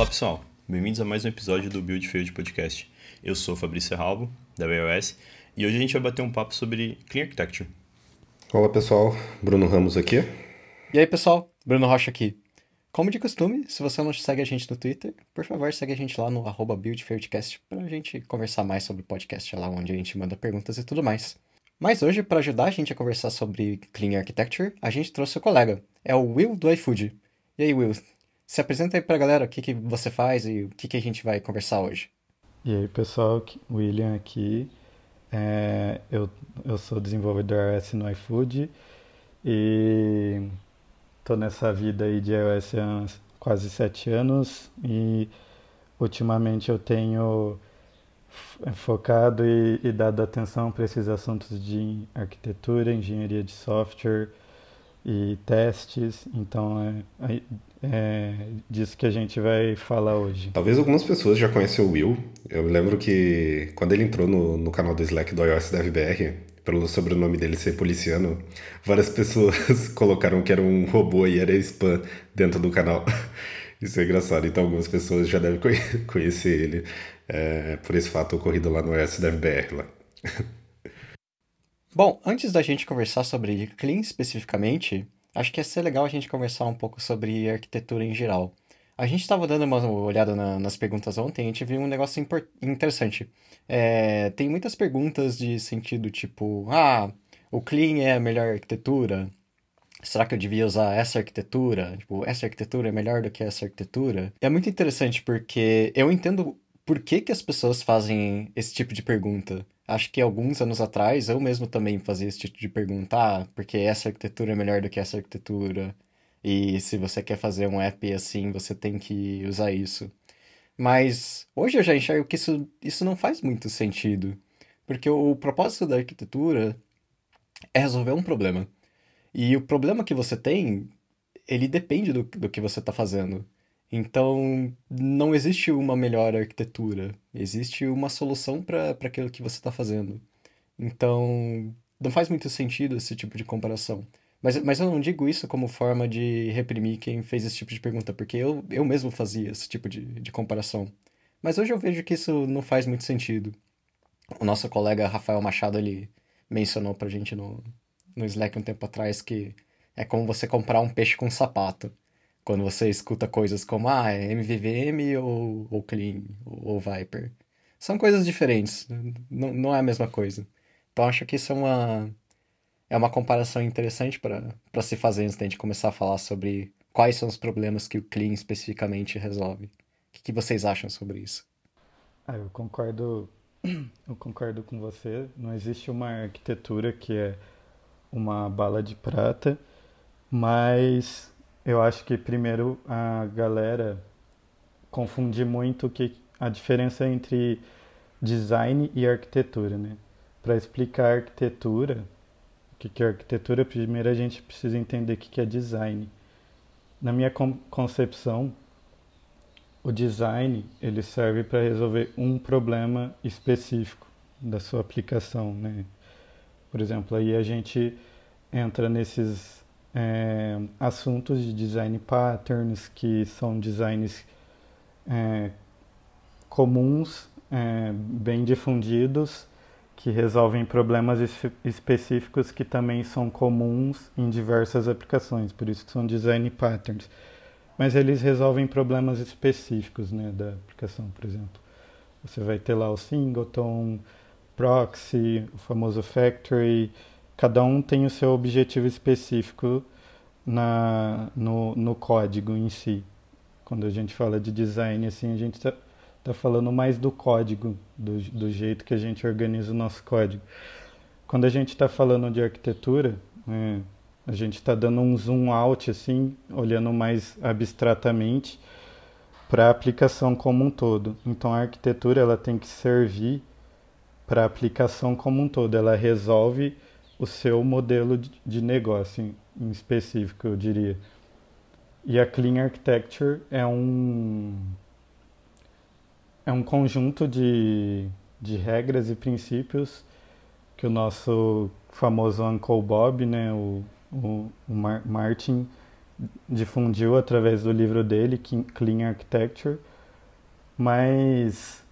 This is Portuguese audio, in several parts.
Olá pessoal, bem-vindos a mais um episódio do Build Field Podcast. Eu sou Fabrício Ralbo, da BOS, e hoje a gente vai bater um papo sobre Clean Architecture. Olá pessoal, Bruno Ramos aqui. E aí pessoal, Bruno Rocha aqui. Como de costume, se você não segue a gente no Twitter, por favor, segue a gente lá no arroba BuildFieldcast para a gente conversar mais sobre o podcast, é lá onde a gente manda perguntas e tudo mais. Mas hoje, para ajudar a gente a conversar sobre Clean Architecture, a gente trouxe o colega, é o Will do iFood. E aí, Will, se apresenta aí para a galera o que, que você faz e o que, que a gente vai conversar hoje. E aí, pessoal, William aqui. É, eu, eu sou desenvolvedor iOS no iFood e Estou nessa vida aí de iOS há quase sete anos e ultimamente eu tenho focado e, e dado atenção para esses assuntos de arquitetura, engenharia de software e testes. Então é, é disso que a gente vai falar hoje. Talvez algumas pessoas já conhecem o Will. Eu lembro que quando ele entrou no, no canal do Slack do iOS DevBR, pelo sobrenome dele ser policiano, várias pessoas colocaram que era um robô e era spam dentro do canal. Isso é engraçado. Então algumas pessoas já devem conhecer ele é, por esse fato ocorrido lá no SDFBR. Lá. Bom, antes da gente conversar sobre Clean especificamente, acho que ia ser legal a gente conversar um pouco sobre arquitetura em geral. A gente estava dando uma olhada na, nas perguntas ontem e a gente viu um negócio interessante. É, tem muitas perguntas de sentido tipo: ah, o Clean é a melhor arquitetura? Será que eu devia usar essa arquitetura? Tipo, essa arquitetura é melhor do que essa arquitetura? É muito interessante porque eu entendo por que, que as pessoas fazem esse tipo de pergunta. Acho que alguns anos atrás eu mesmo também fazia esse tipo de pergunta: ah, porque essa arquitetura é melhor do que essa arquitetura? E se você quer fazer um app assim, você tem que usar isso. Mas hoje eu já enxergo que isso, isso não faz muito sentido. Porque o, propósito da arquitetura é resolver um problema. E o problema que você tem, ele depende do, do que você está fazendo. Então, não existe uma melhor arquitetura. Existe uma solução para aquilo que você está fazendo. Então, não faz muito sentido esse tipo de comparação. Mas, mas eu não digo isso como forma de reprimir quem fez esse tipo de pergunta, porque eu, eu mesmo fazia esse tipo de, de comparação. Mas hoje eu vejo que isso não faz muito sentido. O nosso colega Rafael Machado, ele mencionou pra gente no, no Slack um tempo atrás que é como você comprar um peixe com um sapato. Quando você escuta coisas como, ah, é MVVM ou, ou Clean ou, Viper. São coisas diferentes, não, não é a mesma coisa. Então acho que isso é uma, é uma comparação interessante para se fazer antes da gente começar a falar sobre quais são os problemas que o Clean especificamente resolve. O que, que vocês acham sobre isso? Ah, eu concordo, eu concordo com você. Não existe uma arquitetura que é uma bala de prata, mas eu acho que primeiro a galera confunde muito que a diferença entre design e arquitetura, né? Para explicar arquitetura, que, que é arquitetura, primeiro a gente precisa entender o que, que é design. Na minha concepção, o design ele serve para resolver um problema específico da sua aplicação, né? Por exemplo, aí a gente entra nesses é, assuntos de design patterns, que são designs é, comuns, é, bem difundidos, que resolvem problemas específicos que também são comuns em diversas aplicações, por isso que são design patterns. Mas eles resolvem problemas específicos né, da aplicação, por exemplo. Você vai ter lá o singleton, proxy, o famoso factory, cada um tem o seu objetivo específico na, no, no código em si. Quando a gente fala de design, assim, a gente está está falando mais do código, do, do jeito que a gente organiza o nosso código. Quando a gente está falando de arquitetura, é, a gente está dando um zoom out, assim, olhando mais abstratamente para a aplicação como um todo. Então, a arquitetura ela tem que servir para a aplicação como um todo. Ela resolve o seu modelo de negócio em específico, eu diria. E a Clean Architecture é um é um conjunto de, de regras e princípios que o nosso famoso Uncle Bob, né, o, o, o Martin, difundiu através do livro dele, Clean Architecture, mas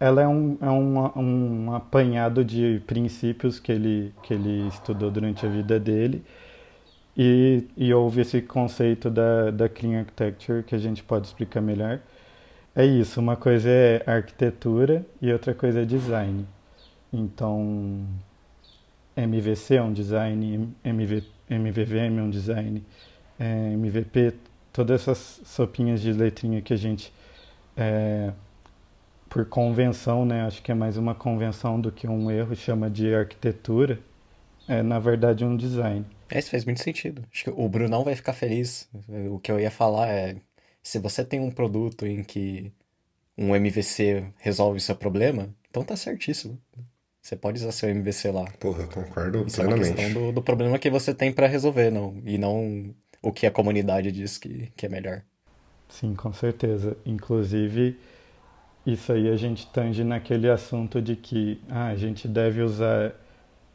ela é um, é um, um apanhado de princípios que ele, que ele estudou durante a vida dele e, e houve esse conceito da, da Clean Architecture que a gente pode explicar melhor. É isso, uma coisa é arquitetura e outra coisa é design. Então, MVC é um design, MV, MVVM é um design, é, MVP, todas essas sopinhas de letrinha que a gente, é, por convenção, né, acho que é mais uma convenção do que um erro, chama de arquitetura, é na verdade um design. É, isso faz muito sentido. Acho que o Brunão vai ficar feliz. O que eu ia falar é, se você tem um produto em que um MVC resolve seu problema, então tá certíssimo. Você pode usar seu MVC lá. Porra, eu concordo Isso é plenamente. uma questão do, do problema que você tem para resolver, não, e não o que a comunidade diz que, que é melhor. Sim, com certeza. Inclusive, isso aí a gente tange naquele assunto de que ah, a gente deve usar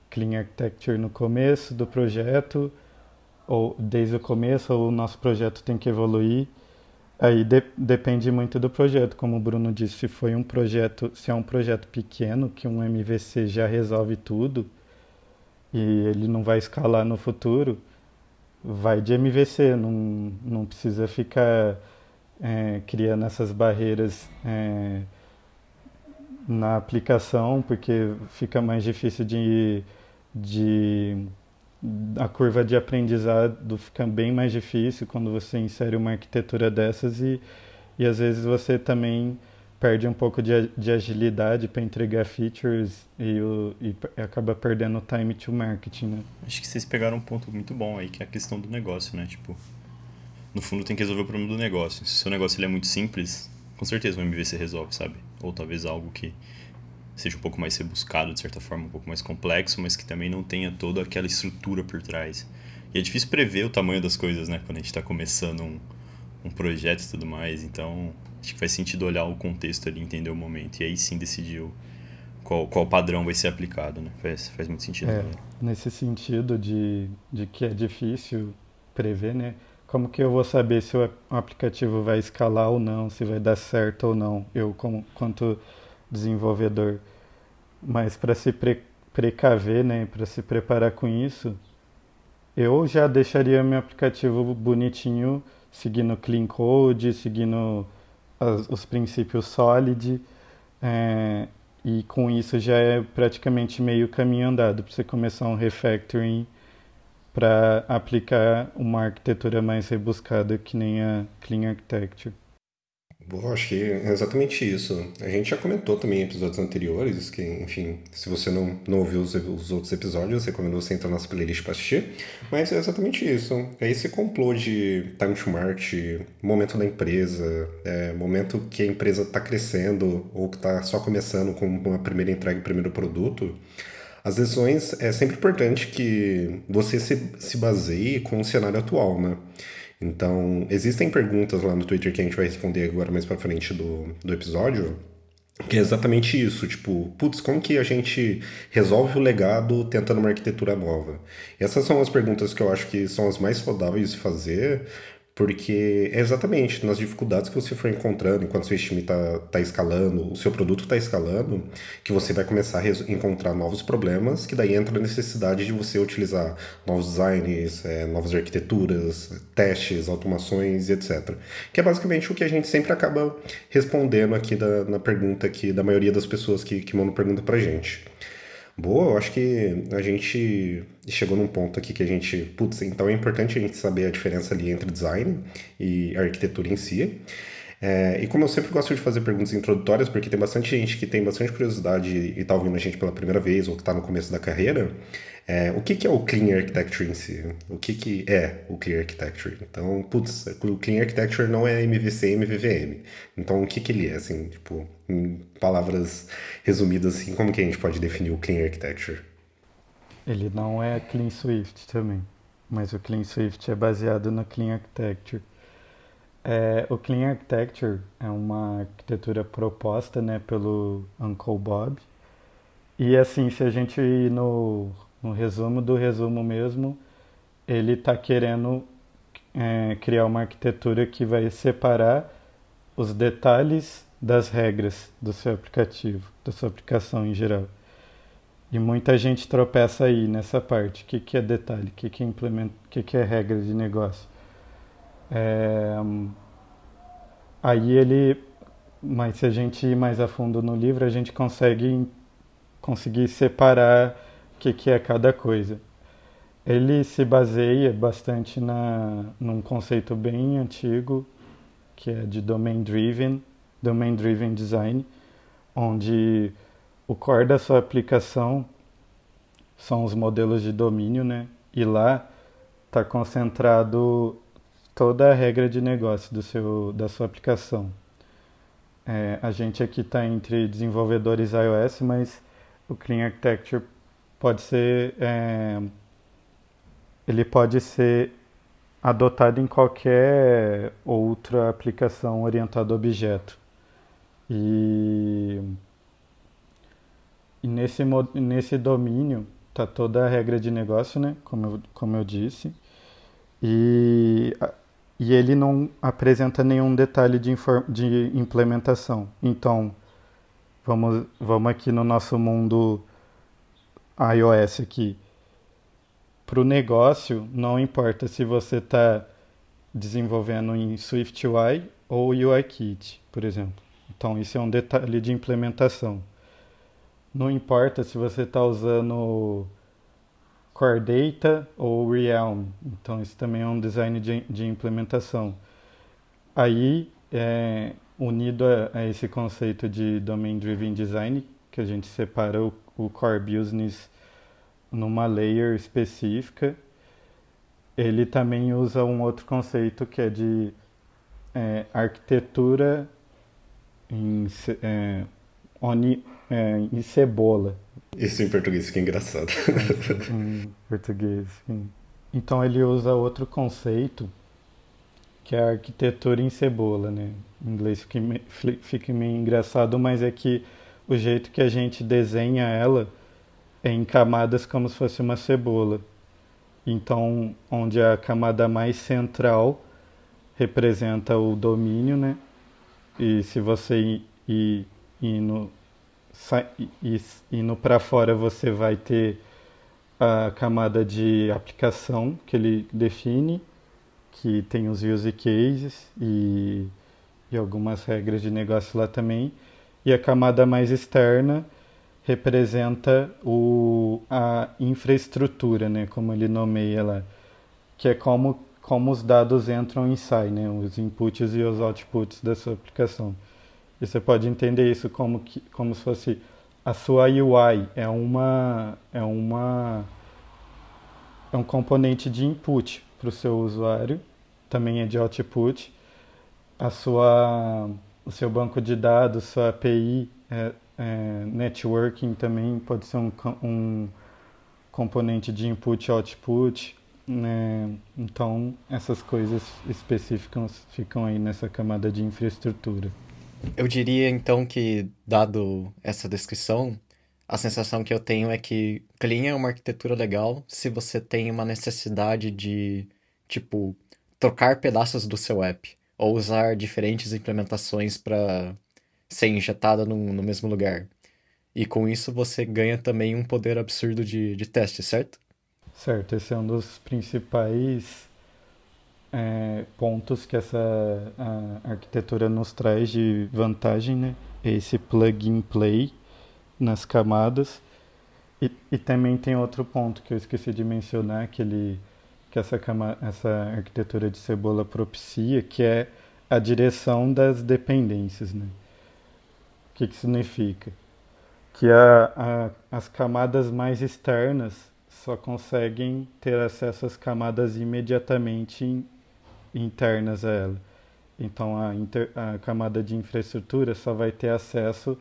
Clean Architecture no começo do projeto, ou desde o começo, ou o nosso projeto tem que evoluir. Aí de, depende muito do projeto, como o Bruno disse, se foi um projeto, se é um projeto pequeno, que um MVC já resolve tudo e ele não vai escalar no futuro, vai de MVC, não, não precisa ficar é, criando essas barreiras é, na aplicação, porque fica mais difícil de, de a curva de aprendizado fica bem mais difícil quando você insere uma arquitetura dessas e, e às vezes você também perde um pouco de, de agilidade para entregar features e, o, e acaba perdendo o time to marketing, né? Acho que vocês pegaram um ponto muito bom aí, que é a questão do negócio, né? Tipo, no fundo tem que resolver o problema do negócio. Se o seu negócio ele é muito simples, com certeza o MVC resolve, sabe? Ou talvez algo que seja um pouco mais rebuscado, de certa forma, um pouco mais complexo, mas que também não tenha toda aquela estrutura por trás. E é difícil prever o tamanho das coisas, né? Quando a gente está começando um, um projeto e tudo mais. Então, acho que faz sentido olhar o contexto ali, entender o momento. E aí sim decidir qual, qual padrão vai ser aplicado, né? Faz, faz muito sentido. É, nesse sentido de, de que é difícil prever, né? Como que eu vou saber se o aplicativo vai escalar ou não, se vai dar certo ou não? Eu, como, quanto desenvolvedor. Mas para se pre precaver, né, para se preparar com isso, eu já deixaria meu aplicativo bonitinho, seguindo clean code, seguindo as, os princípios solid, é, e com isso já é praticamente meio caminho andado para você começar um refactoring para aplicar uma arquitetura mais rebuscada que nem a Clean Architecture. Bom, acho que é exatamente isso. A gente já comentou também em episódios anteriores, que, enfim, se você não, não ouviu os, os outros episódios, recomendo você entrar na nossa playlist para assistir. Mas é exatamente isso. É esse complô de time to market, momento da empresa, é, momento que a empresa está crescendo ou que está só começando com uma primeira entrega, primeiro produto. As decisões é sempre importante que você se, se baseie com o cenário atual, né? Então, existem perguntas lá no Twitter que a gente vai responder agora mais pra frente do, do episódio, que é exatamente isso, tipo, putz, como que a gente resolve o legado tentando uma arquitetura nova? Essas são as perguntas que eu acho que são as mais saudáveis de fazer, porque é exatamente nas dificuldades que você for encontrando enquanto seu time está tá escalando, o seu produto está escalando, que você vai começar a encontrar novos problemas, que daí entra a necessidade de você utilizar novos designs, é, novas arquiteturas, testes, automações etc. Que é basicamente o que a gente sempre acaba respondendo aqui da, na pergunta aqui da maioria das pessoas que, que mandam pergunta pra gente. Boa, eu acho que a gente chegou num ponto aqui que a gente, putz, então é importante a gente saber a diferença ali entre design e arquitetura em si. É, e como eu sempre gosto de fazer perguntas introdutórias, porque tem bastante gente que tem bastante curiosidade e está ouvindo a gente pela primeira vez ou que está no começo da carreira, é, o que, que é o Clean Architecture em si? O que, que é o Clean Architecture? Então, putz, o Clean Architecture não é MVC MVVM. Então, o que, que ele é, assim, tipo, em palavras resumidas, assim, como que a gente pode definir o Clean Architecture? Ele não é Clean Swift também, mas o Clean Swift é baseado no Clean Architecture. É, o Clean Architecture é uma arquitetura proposta né, pelo Uncle Bob. E assim, se a gente ir no no resumo do resumo mesmo, ele está querendo é, criar uma arquitetura que vai separar os detalhes das regras do seu aplicativo, da sua aplicação em geral. E muita gente tropeça aí nessa parte. O que, que é detalhe? O que, que, é que, que é regra de negócio? É... Aí ele. Mas se a gente ir mais a fundo no livro, a gente consegue conseguir separar que, que é cada coisa. Ele se baseia bastante na, num conceito bem antigo, que é de Domain Driven, Domain Driven Design, onde o core da sua aplicação são os modelos de domínio, né? E lá está concentrado toda a regra de negócio do seu, da sua aplicação. É, a gente aqui está entre desenvolvedores iOS, mas o Clean Architecture pode ser é, ele pode ser adotado em qualquer outra aplicação orientada a objeto. E e nesse, nesse domínio está toda a regra de negócio, né? Como eu, como eu disse. E, e ele não apresenta nenhum detalhe de, de implementação. Então, vamos, vamos aqui no nosso mundo iOS aqui. Para o negócio, não importa se você está desenvolvendo em SwiftUI ou UIKit, por exemplo. Então, isso é um detalhe de implementação. Não importa se você está usando Core Data ou Realm. Então, isso também é um design de, de implementação. Aí, é, unido a, a, esse conceito de Domain Driven Design, que a gente separa o, Core Business numa layer específica, ele também usa um outro conceito que é de é, arquitetura em, é, oni, é, em cebola. Isso em português fica engraçado. em português, sim. Então ele usa outro conceito que é a arquitetura em cebola, né? Em inglês fica, fica meio engraçado, mas é que o jeito que a gente desenha ela é em camadas como se fosse uma cebola. Então, onde a camada mais central representa o domínio, né? E se você ir, ir no para fora você vai ter a camada de aplicação que ele define, que tem os use cases e, e algumas regras de negócio lá também. E a camada mais externa representa o, a infraestrutura, né, como ele nomeia lá, que é como, como os dados entram e saem, né, os inputs e os outputs da sua aplicação. E você pode entender isso como, que, como se fosse a sua UI é uma é uma é um componente de input para o seu usuário, também é de output. A sua o seu banco de dados, sua API, é, é, networking também pode ser um, um componente de input e output. Né? Então, essas coisas específicas ficam aí nessa camada de infraestrutura. Eu diria então que, dado essa descrição, a sensação que eu tenho é que Clean é uma arquitetura legal se você tem uma necessidade de, tipo, trocar pedaços do seu app ou usar diferentes implementações para ser injetada no, no mesmo lugar. E com isso você ganha também um poder absurdo de, de teste, certo? Certo, esse é um dos principais é, pontos que essa arquitetura nos traz de vantagem, né? Esse plug and play nas camadas. E, e, também tem outro ponto que eu esqueci de mencionar, que, ele, que essa, cama, essa arquitetura de cebola propicia, que é a direção das dependências. Né? O que, que significa? Que a, a, as camadas mais externas só conseguem ter acesso às camadas imediatamente internas a ela. Então a, inter, a camada de infraestrutura só vai ter acesso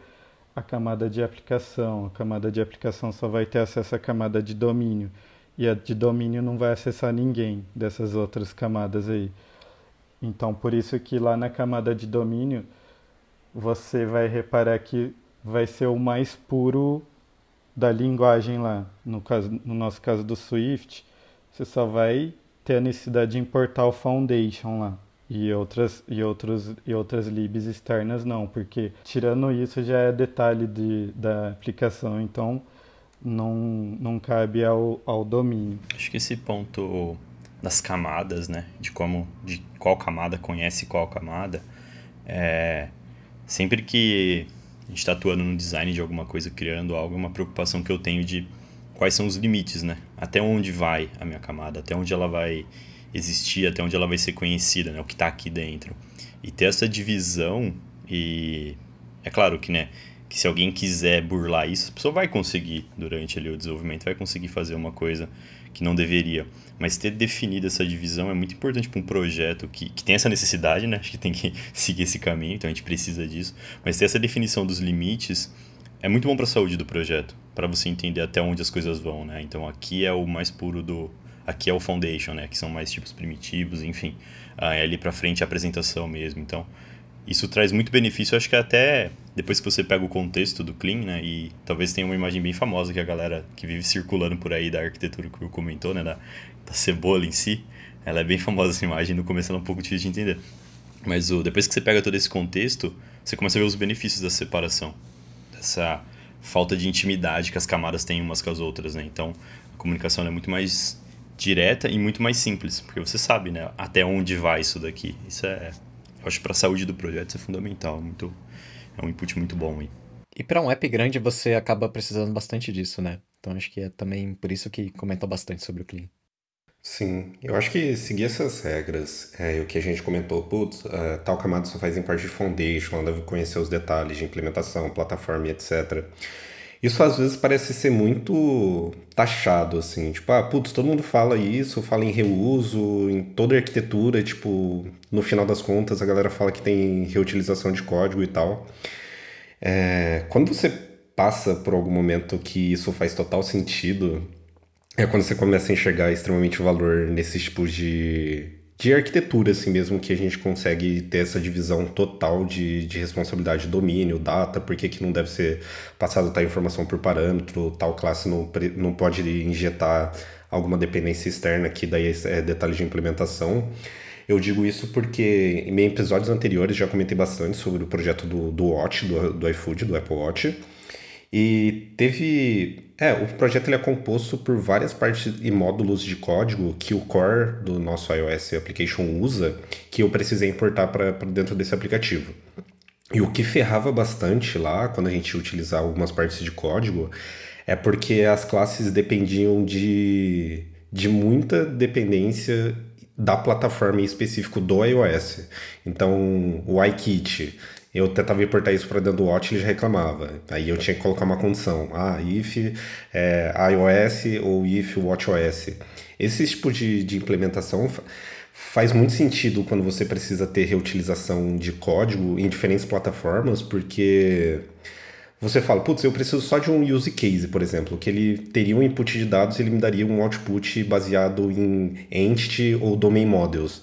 à camada de aplicação, a camada de aplicação só vai ter acesso à camada de domínio. E a de domínio não vai acessar ninguém dessas outras camadas aí. Então por isso que lá na camada de domínio você vai reparar que vai ser o mais puro da linguagem lá. No, caso, no nosso caso do Swift, você só vai ter a necessidade de importar o Foundation lá. e outras e outros e outras libs externas não, porque tirando isso já é detalhe de, da aplicação, então não, não cabe ao, ao domínio. Acho que esse ponto das camadas, né, de como de qual camada conhece qual camada, é sempre que a gente está atuando no design de alguma coisa, criando algo, é uma preocupação que eu tenho de quais são os limites, né? Até onde vai a minha camada, até onde ela vai existir, até onde ela vai ser conhecida, né? O que está aqui dentro. E ter essa divisão e é claro que, né, que se alguém quiser burlar isso, a pessoa vai conseguir durante ali o desenvolvimento, vai conseguir fazer uma coisa que não deveria. Mas ter definido essa divisão é muito importante para um projeto que, que tem essa necessidade, né? Acho que tem que seguir esse caminho, então a gente precisa disso. Mas ter essa definição dos limites é muito bom para a saúde do projeto, para você entender até onde as coisas vão, né? Então aqui é o mais puro do aqui é o foundation, né? Que são mais tipos primitivos, enfim. Ah, é ali para frente a apresentação mesmo. Então isso traz muito benefício, acho que até depois que você pega o contexto do Clean, né? E talvez tenha uma imagem bem famosa que a galera que vive circulando por aí da arquitetura que o comentou, né? Da, da cebola em si. Ela é bem famosa essa imagem, no começo ela é um pouco difícil de entender. Mas o, depois que você pega todo esse contexto, você começa a ver os benefícios da separação. Dessa falta de intimidade que as camadas têm umas com as outras, né? Então, a comunicação é muito mais direta e muito mais simples, porque você sabe, né? Até onde vai isso daqui. Isso é eu acho que para a saúde do projeto isso é fundamental, muito, é um input muito bom aí. E para um app grande você acaba precisando bastante disso, né? Então acho que é também por isso que comentou bastante sobre o Clean. Sim, eu acho que seguir essas regras, é, o que a gente comentou, putz, uh, tal camada só faz em parte de foundation, ela deve conhecer os detalhes de implementação, plataforma e etc. Isso às vezes parece ser muito taxado, assim, tipo, ah, putz, todo mundo fala isso, fala em reuso, em toda arquitetura, tipo, no final das contas a galera fala que tem reutilização de código e tal. É, quando você passa por algum momento que isso faz total sentido, é quando você começa a enxergar extremamente valor nesses tipos de, de arquitetura, assim mesmo, que a gente consegue ter essa divisão total de, de responsabilidade, domínio, data, por que não deve ser passada tal informação por parâmetro, tal classe não, não pode injetar alguma dependência externa, que daí é detalhe de implementação. Eu digo isso porque em episódios anteriores já comentei bastante sobre o projeto do, do Watch, do, do iFood, do Apple Watch. E teve. É, o projeto ele é composto por várias partes e módulos de código que o core do nosso iOS application usa, que eu precisei importar para dentro desse aplicativo. E o que ferrava bastante lá, quando a gente utilizava algumas partes de código, é porque as classes dependiam de, de muita dependência da plataforma em específico do iOS. Então, o iKit eu tentava importar isso para dentro do Watch ele já reclamava. Aí eu tinha que colocar uma condição. Ah, if é, iOS ou if WatchOS. Esse tipo de, de implementação faz muito sentido quando você precisa ter reutilização de código em diferentes plataformas, porque você fala, putz, eu preciso só de um use case, por exemplo, que ele teria um input de dados e ele me daria um output baseado em entity ou domain models.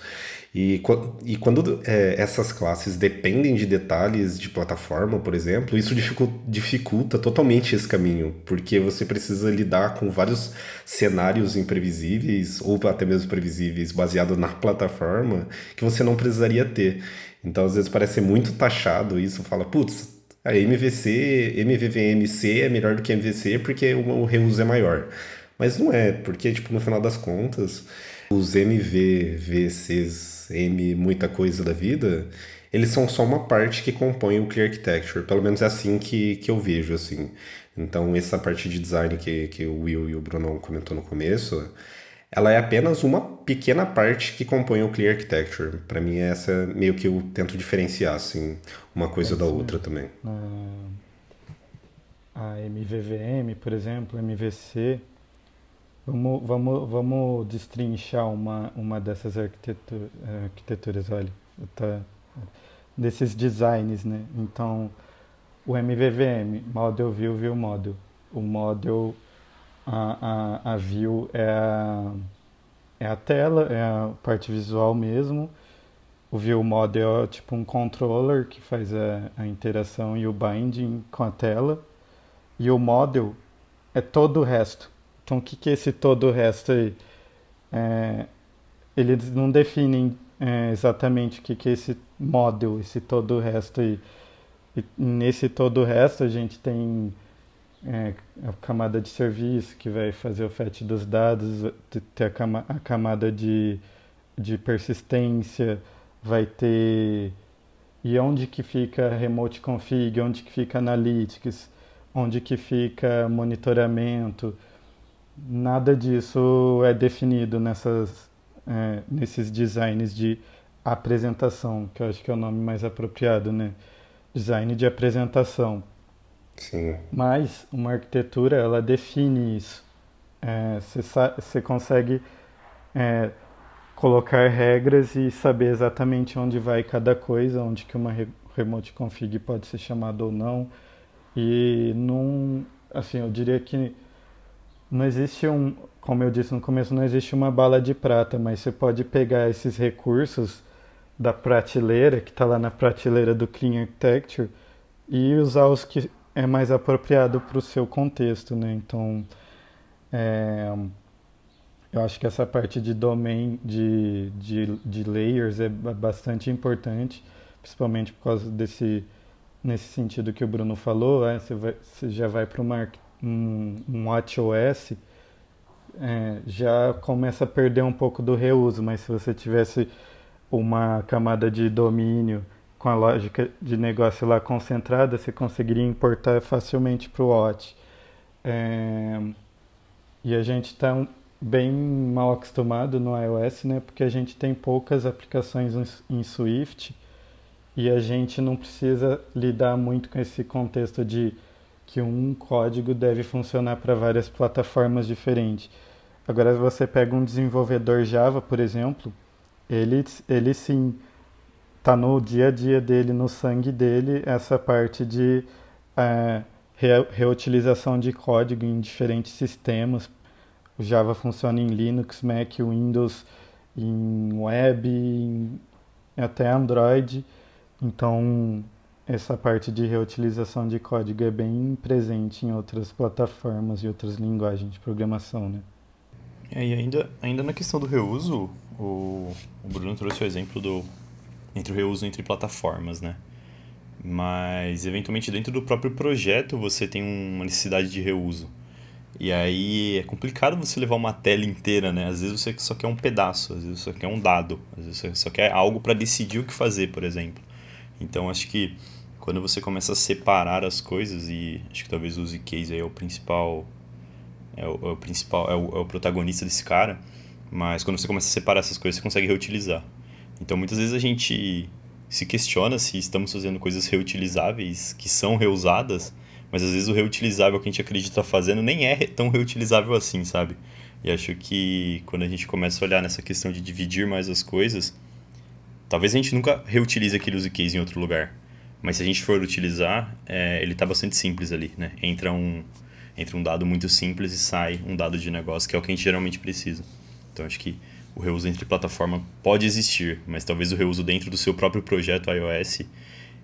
E, e quando é, essas classes dependem de detalhes de plataforma, por exemplo, isso dificulta, dificulta totalmente esse caminho, porque você precisa lidar com vários cenários imprevisíveis, ou até mesmo previsíveis, baseado na plataforma, que você não precisaria ter. Então, às vezes, parece muito taxado isso, fala, putz, a MVC, MVVMC é melhor do que MVC porque o, o reuso é maior. Mas não é, porque, tipo, no final das contas, os MVVCs M muita coisa da vida, eles são só uma parte que compõe o Clear Architecture. Pelo menos é assim que, que eu vejo, assim. Então, essa parte de design que, que o Will e o Bruno comentou no começo, ela é apenas uma pequena parte que compõe o Clear Architecture. Para mim, essa meio que eu tento diferenciar, assim, uma coisa é da outra também. A MVVM, por exemplo, MVC, Vamos, vamos, vamos destrinchar uma, uma dessas arquitetura, arquiteturas, olha, tá, desses designs, né? Então, o MVVM, Model View, View Model. O Model, a, a, a View é a, é a tela, é a parte visual mesmo. O View Model é tipo um controller que faz a, a interação e o binding com a tela. E o Model é todo o resto então, o que, que é esse todo o resto aí? É, eles não definem é, exatamente o que, que é esse model, esse todo o resto aí. E nesse todo o resto a gente tem é, a camada de serviço que vai fazer o fetch dos dados, ter a, cama, a camada de, de persistência, vai ter e onde que fica remote config, onde que fica analytics, onde que fica monitoramento. Nada disso é definido nessas, é, nesses designs de apresentação, que eu acho que é o nome mais apropriado, né? Design de apresentação. Sim. Mas uma arquitetura, ela define isso. Você é, consegue é, colocar regras e saber exatamente onde vai cada coisa, onde que uma remote config pode ser chamada ou não. E num, assim, eu diria que não existe um, como eu disse no começo, não existe uma bala de prata, mas você pode pegar esses recursos da prateleira, que está lá na prateleira do Clean Architecture, e usar os que é mais apropriado para o seu contexto, né? Então, é, eu acho que essa parte de domain, de, de, de layers é bastante importante, principalmente por causa desse, nesse sentido que o Bruno falou, é, você, vai, você já vai para um, um WatchOS, é, já começa a perder um pouco do reuso, mas se você tivesse uma camada de domínio com a lógica de negócio lá concentrada, você conseguiria importar facilmente para o Watch. É, e a gente está bem mal acostumado no iOS, né? Porque a gente tem poucas aplicações em Swift e a gente não precisa lidar muito com esse contexto de que um código deve funcionar para várias plataformas diferentes. Agora, se você pega um desenvolvedor Java, por exemplo, ele, ele sim está no dia a dia dele, no sangue dele, essa parte de é, reutilização de código em diferentes sistemas. O Java funciona em Linux, Mac, Windows, em web, em, até Android. Então, essa parte de reutilização de código é bem presente em outras plataformas e outras linguagens de programação, né? É, e ainda, ainda na questão do reuso, o, o Bruno trouxe o exemplo do entre o reuso entre plataformas, né? Mas eventualmente dentro do próprio projeto você tem uma necessidade de reuso. E aí é complicado você levar uma tela inteira, né? Às vezes você só quer um pedaço, às vezes você só quer um dado, às vezes você só quer algo para decidir o que fazer, por exemplo. Então acho que quando você começa a separar as coisas e acho que talvez o case aí é o principal é o, é o principal é o, é o protagonista desse cara, mas quando você começa a separar essas coisas você consegue reutilizar. Então muitas vezes a gente se questiona se estamos fazendo coisas reutilizáveis que são reusadas, mas às vezes o reutilizável que a gente acredita fazendo nem é tão reutilizável assim, sabe? E acho que quando a gente começa a olhar nessa questão de dividir mais as coisas, talvez a gente nunca reutilize aquele use case em outro lugar. Mas se a gente for utilizar, é, ele está bastante simples ali, né? Entra um, entra um dado muito simples e sai um dado de negócio, que é o que a gente geralmente precisa. Então acho que o reuso entre plataforma pode existir, mas talvez o reuso dentro do seu próprio projeto iOS,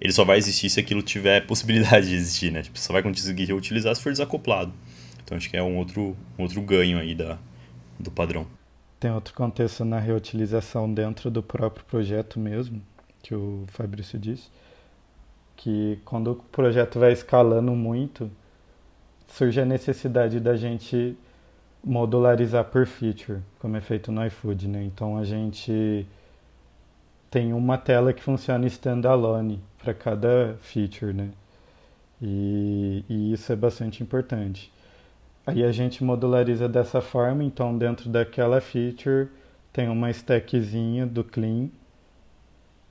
ele só vai existir se aquilo tiver possibilidade de existir, né? Tipo, só vai conseguir reutilizar se for desacoplado. Então acho que é um outro, um outro ganho aí da, do padrão. Tem outro contexto na reutilização dentro do próprio projeto mesmo, que o Fabrício disse, que quando o projeto vai escalando muito, surge a necessidade da gente modularizar por feature, como é feito no iFood, né? Então a gente tem uma tela que funciona standalone para cada feature, né? E, e, isso é bastante importante. Aí a gente modulariza dessa forma, então dentro daquela feature tem uma stackzinha do clean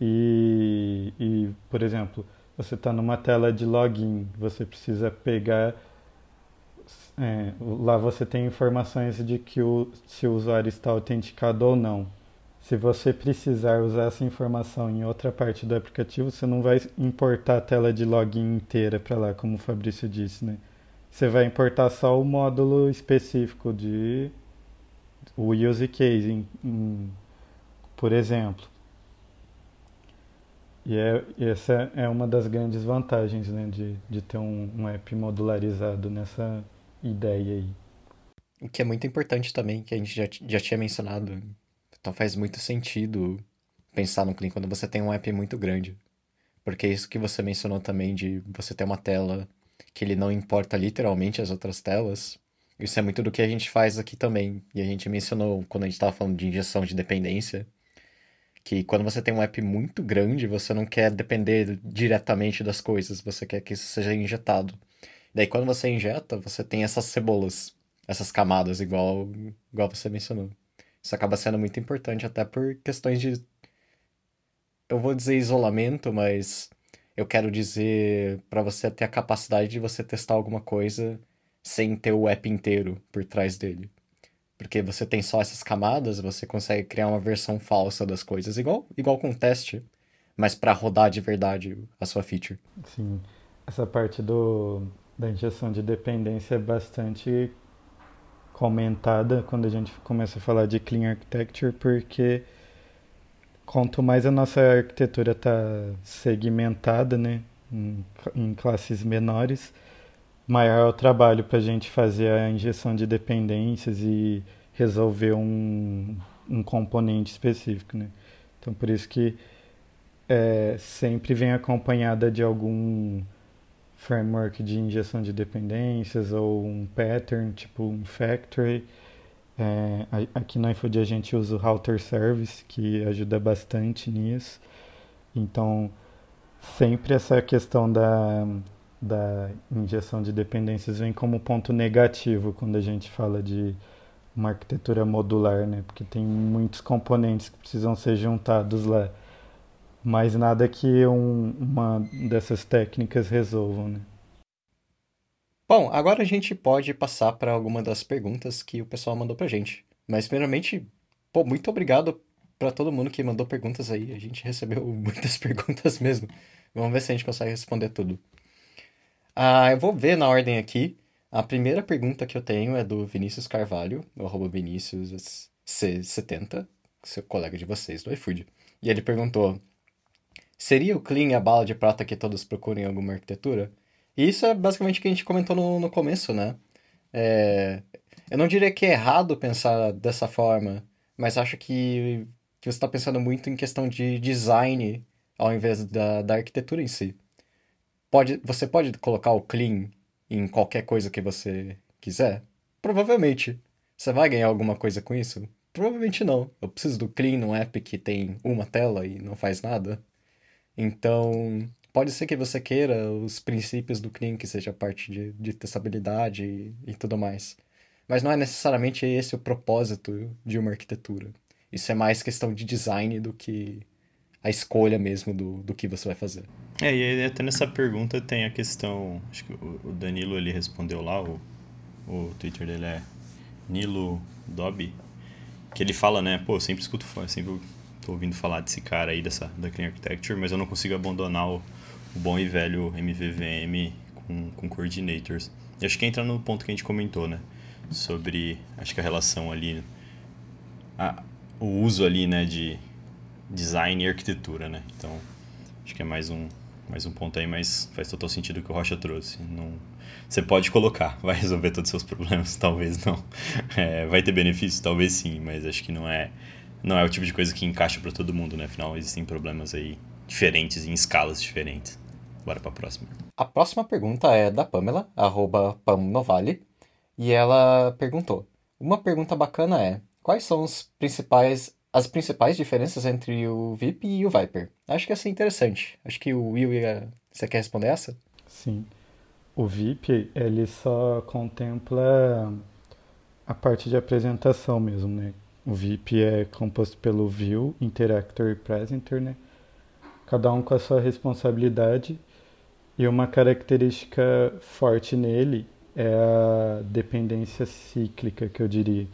e, e por exemplo, você está numa tela de login, você precisa pegar é, lá você tem informações de que o, se o usuário está autenticado ou não. Se você precisar usar essa informação em outra parte do aplicativo, você não vai importar a tela de login inteira para lá, como o Fabrício disse, né? Você vai importar só o módulo específico de o use case, em, em, por exemplo. E é, essa é uma das grandes vantagens né, de, de ter um, um app modularizado nessa, ideia aí. O que é muito importante também, que a gente já, já tinha mencionado, então faz muito sentido pensar no clean quando você tem um app muito grande. Porque isso que você mencionou também de você ter uma tela que ele não importa literalmente as outras telas. Isso é muito do que a gente faz aqui também. E a gente mencionou quando a gente estava falando de injeção de dependência. Que quando você tem um app muito grande, você não quer depender diretamente das coisas, você quer que isso seja injetado. Daí quando você injeta, você tem essas cebolas, essas camadas, igual, igual você mencionou. Isso acaba sendo muito importante até por questões de. Eu vou dizer isolamento, mas eu quero dizer para você ter a capacidade de você testar alguma coisa sem ter o app inteiro por trás dele. Porque você tem só essas camadas, você consegue criar uma versão falsa das coisas, igual, igual com teste, mas para rodar de verdade a sua feature. Sim, essa parte do, da injeção de dependência é bastante comentada quando a gente começa a falar de clean architecture, porque quanto mais a nossa arquitetura está segmentada, né, em, em, classes menores, maior é o trabalho para a gente fazer a injeção de dependências e resolver um, um componente específico, né. Então, por isso que é, sempre vem acompanhada de algum framework de injeção de dependências ou um pattern, tipo um factory. É, aqui no iFood a gente usa o Router Service, que ajuda bastante nisso. Então, sempre essa questão da, da injeção de dependências vem como ponto negativo quando a gente fala de uma arquitetura modular, né? Porque tem muitos componentes que precisam ser juntados lá mas nada que um, uma dessas técnicas resolvam, né? Bom, agora a gente pode passar para alguma das perguntas que o pessoal mandou pra gente. Mas primeiramente, pô, muito obrigado para todo mundo que mandou perguntas aí. A gente recebeu muitas perguntas mesmo. Vamos ver se a gente consegue responder tudo. Ah, eu vou ver na ordem aqui. A primeira pergunta que eu tenho é do Vinícius Carvalho, o arroba Vinícius C70, seu colega de vocês do iFood. E ele perguntou: Seria o clean a bala de prata que todos procuram em alguma arquitetura? E isso é basicamente o que a gente comentou no, no começo, né? É, eu não diria que é errado pensar dessa forma, mas acho que, que você está pensando muito em questão de design ao invés da, da arquitetura em si. Pode, você pode colocar o clean em qualquer coisa que você quiser? Provavelmente. Você vai ganhar alguma coisa com isso? Provavelmente não. Eu preciso do clean num app que tem uma tela e não faz nada. Então, pode ser que você queira os princípios do Clean, que seja parte de, de testabilidade e, e tudo mais. Mas não é necessariamente esse o propósito de uma arquitetura. Isso é mais questão de design do que a escolha mesmo do, do que você vai fazer. É, e até nessa pergunta tem a questão. Acho que o Danilo ele respondeu lá, o, o Twitter dele é Nilo Dobby, que ele fala, né? Pô, sempre escuto, sempre tô ouvindo falar desse cara aí, dessa, da Clean Architecture, mas eu não consigo abandonar o, o bom e velho MVVM com, com coordinators. E acho que entra no ponto que a gente comentou, né? Sobre, acho que a relação ali, a, o uso ali, né, de design e arquitetura, né? Então, acho que é mais um, mais um ponto aí, mas faz total sentido o que o Rocha trouxe. Não, você pode colocar, vai resolver todos os seus problemas, talvez não. É, vai ter benefícios, talvez sim, mas acho que não é não é o tipo de coisa que encaixa para todo mundo, né? Afinal, existem problemas aí diferentes, em escalas diferentes. Bora para a próxima. A próxima pergunta é da Pamela, arroba Pamnovale, e ela perguntou: Uma pergunta bacana é: quais são os principais, as principais diferenças entre o VIP e o Viper? Acho que ia ser interessante. Acho que o Will ia. Você quer responder essa? Sim. O VIP, ele só contempla a parte de apresentação mesmo, né? O VIP é composto pelo View, Interactor e Presenter, né? Cada um com a sua responsabilidade. E uma característica forte nele é a dependência cíclica, que eu diria.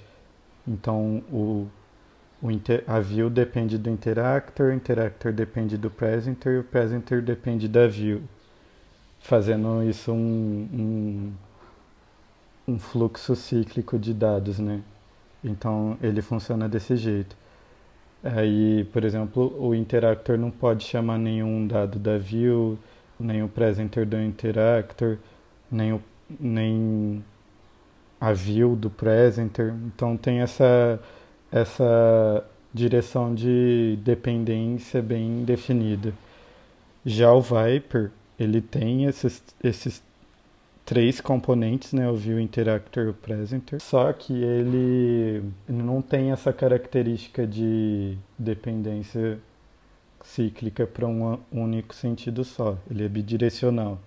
Então, o, o a View depende do Interactor, o Interactor depende do Presenter e o Presenter depende da View. Fazendo isso um, um, um fluxo cíclico de dados, né? Então ele funciona desse jeito. Aí, por exemplo, o interactor não pode chamar nenhum dado da view, nem o presenter do interactor, nem, o, nem a view do presenter. Então tem essa, essa direção de dependência bem definida. Já o Viper, ele tem esses, esses três componentes, né, o View, Interactor e o Presenter, só que ele, não tem essa característica de dependência cíclica para um único sentido só, ele é bidirecional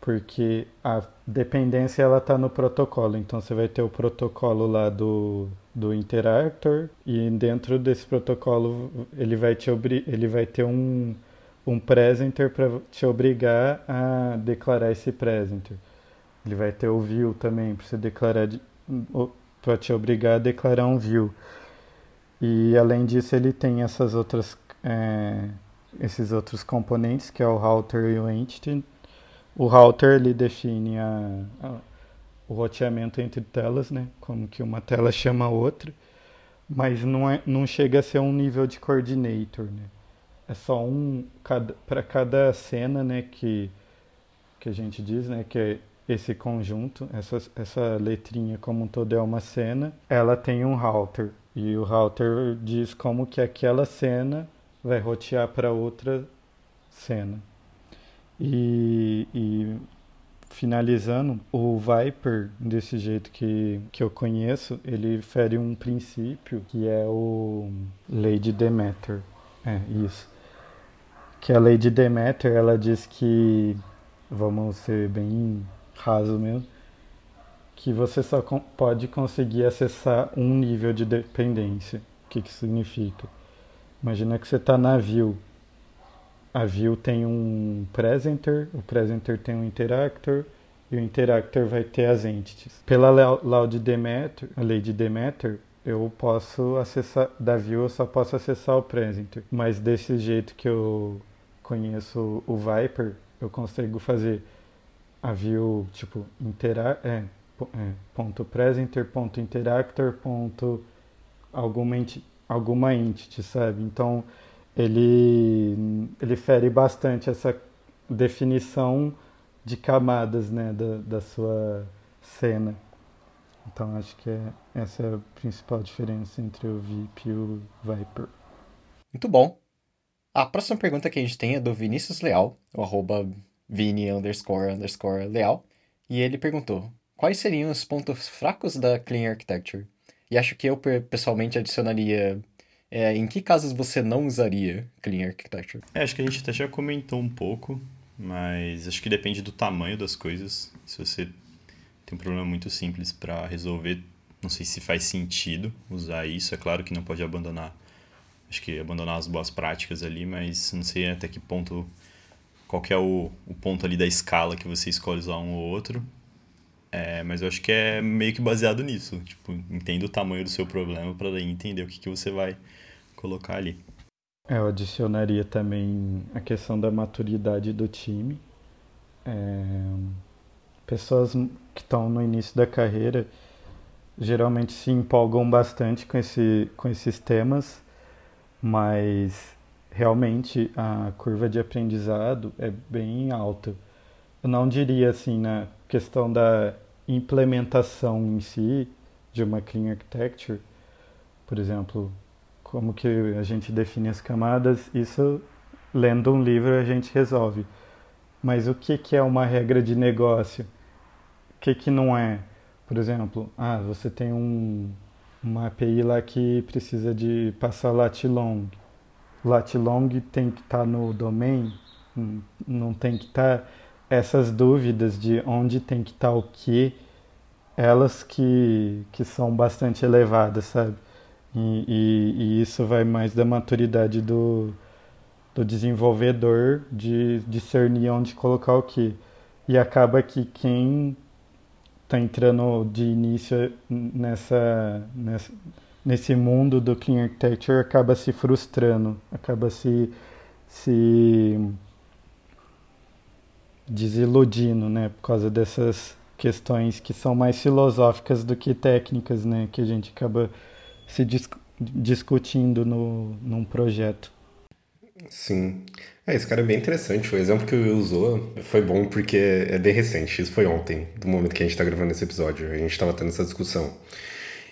porque a dependência ela está no protocolo. Então você vai ter o protocolo lá do, do interactor e dentro desse protocolo ele vai te ele vai ter um um presenter para te obrigar a declarar esse presenter. Ele vai ter o view também para você declarar para te obrigar a declarar um view. E além disso ele tem essas outras é, esses outros componentes que é o router e o entity o router ele define a, a, o roteamento entre telas, né? Como que uma tela chama a outra, mas não, é, não chega a ser um nível de coordinator, né? É só um para cada cena, né? Que que a gente diz, né? Que é esse conjunto, essa, essa letrinha como um todo é uma cena, ela tem um router. E o router diz como que aquela cena vai rotear para outra cena. E, e finalizando, o Viper, desse jeito que, que eu conheço, ele fere um princípio que é o Lei de Demeter. É, isso. Que a Lei de Demeter, ela diz que, vamos ser bem raso mesmo, que você só pode conseguir acessar um nível de dependência. O que, que significa? Imagina que você está navio a view tem um presenter, o presenter tem um interactor e o interactor vai ter as entities. Pela law de Demeter, a lei de Demeter, eu posso acessar da view eu só posso acessar o presenter, mas desse jeito que eu conheço o Viper, eu consigo fazer a view tipo intera é, é, ponto presenter ponto interactor ponto alguma alguma entity, sabe? Então ele, ele fere bastante essa definição de camadas né, da, da sua cena. Então acho que é, essa é a principal diferença entre o VIP e o Viper. Muito bom. A próxima pergunta que a gente tem é do Vinícius Leal, o arroba Vini underscore underscore Leal. E ele perguntou: quais seriam os pontos fracos da Clean Architecture? E acho que eu pessoalmente adicionaria é, em que casos você não usaria Clean Architecture? É, acho que a gente até já comentou um pouco, mas acho que depende do tamanho das coisas. Se você tem um problema muito simples para resolver, não sei se faz sentido usar isso. É claro que não pode abandonar, acho que abandonar as boas práticas ali, mas não sei até que ponto, qual é o, o ponto ali da escala que você escolhe usar um ou outro. É, mas eu acho que é meio que baseado nisso. Tipo, entenda o tamanho do seu problema para entender o que, que você vai colocar ali. É, eu adicionaria também a questão da maturidade do time. É, pessoas que estão no início da carreira geralmente se empolgam bastante com, esse, com esses temas, mas realmente a curva de aprendizado é bem alta. Eu não diria assim na questão da implementação em si de uma clean architecture, por exemplo, como que a gente define as camadas, isso lendo um livro a gente resolve. Mas o que, que é uma regra de negócio? O que, que não é? Por exemplo, ah, você tem um, uma API lá que precisa de passar lat long. Lat long tem que estar tá no domain, não tem que estar. Tá, essas dúvidas de onde tem que estar tá o que, elas que, que são bastante elevadas, sabe? E, e, e, isso vai mais da maturidade do, do desenvolvedor de discernir onde colocar o que. E acaba que quem está entrando de início nessa, nessa, nesse mundo do Clean Architecture acaba se frustrando, acaba se, se desiludindo, né? Por causa dessas questões que são mais filosóficas do que técnicas, né? Que a gente acaba se dis discutindo no, num projeto. Sim. É, esse cara é bem interessante. O exemplo que o Will usou foi bom porque é bem recente. Isso foi ontem, do momento que a gente está gravando esse episódio. A gente estava tendo essa discussão.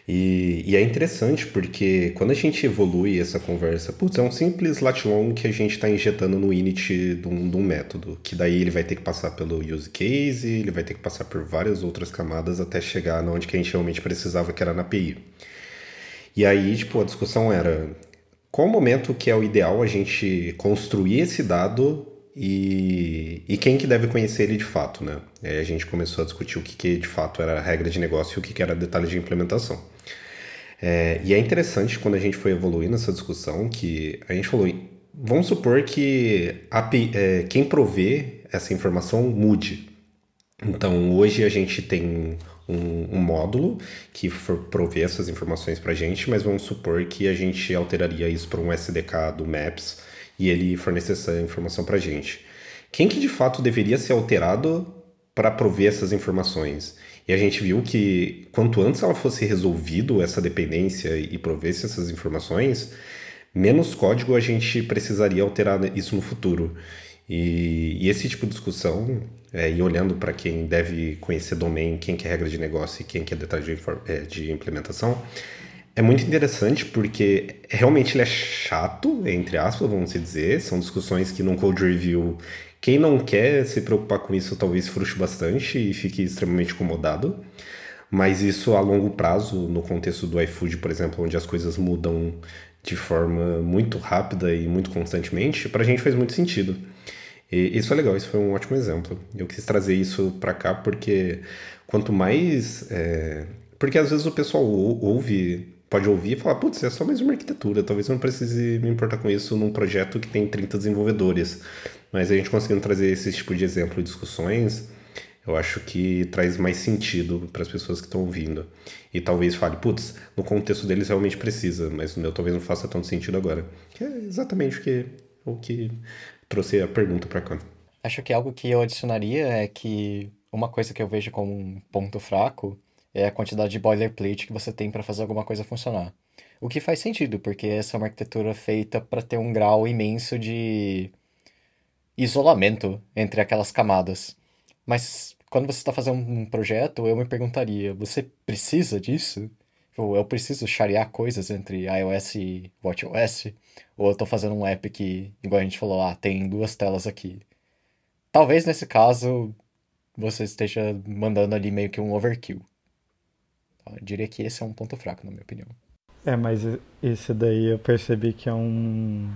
E, e, é interessante porque quando a gente evolui essa conversa, putz, é um simples lat long que a gente está injetando no init de um, de um, método, que daí ele vai ter que passar pelo use case, ele vai ter que passar por várias outras camadas até chegar onde que a gente realmente precisava, que era na API. E aí, tipo, a discussão era qual o momento que é o ideal a gente construir esse dado e, e quem que deve conhecer ele de fato, né? Aí a gente começou a discutir o que, que de fato era regra de negócio e o que, que era detalhe de implementação. É, e é interessante quando a gente foi evoluindo essa discussão que a gente falou, vamos supor que a, é, quem provê essa informação mude. Então hoje a gente tem um, um módulo que for prover essas informações para a gente, mas vamos supor que a gente alteraria isso para um SDK do Maps e ele fornece essa informação para a gente. Quem que de fato deveria ser alterado para prover essas informações? E a gente viu que quanto antes ela fosse resolvido essa dependência e provesse essas informações, menos código a gente precisaria alterar isso no futuro. E, e esse tipo de discussão, é, e olhando para quem deve conhecer domain, quem que regra de negócio e quem que é detalhe de, é, de implementação, é muito interessante porque realmente ele é chato, entre aspas, vamos dizer. São discussões que num code review quem não quer se preocupar com isso talvez frustre bastante e fique extremamente incomodado. Mas isso a longo prazo, no contexto do iFood, por exemplo, onde as coisas mudam de forma muito rápida e muito constantemente, para a gente faz muito sentido. E isso é legal, isso foi um ótimo exemplo. Eu quis trazer isso para cá porque quanto mais. É... Porque às vezes o pessoal ouve pode ouvir e falar, putz, é só mais uma arquitetura, talvez eu não precise me importar com isso num projeto que tem 30 desenvolvedores. Mas a gente conseguindo trazer esse tipo de exemplo e discussões, eu acho que traz mais sentido para as pessoas que estão ouvindo. E talvez fale, putz, no contexto deles realmente precisa, mas no meu talvez não faça tanto sentido agora. Que é exatamente o que, o que trouxe a pergunta para cá. Acho que algo que eu adicionaria é que uma coisa que eu vejo como um ponto fraco é a quantidade de boilerplate que você tem para fazer alguma coisa funcionar. O que faz sentido, porque essa é uma arquitetura feita para ter um grau imenso de isolamento entre aquelas camadas. Mas quando você está fazendo um projeto, eu me perguntaria: você precisa disso? Ou eu preciso charear coisas entre iOS e WatchOS? Ou eu estou fazendo um app que, igual a gente falou, ah, tem duas telas aqui. Talvez nesse caso você esteja mandando ali meio que um overkill. Eu diria que esse é um ponto fraco, na minha opinião. É, mas esse daí eu percebi que é um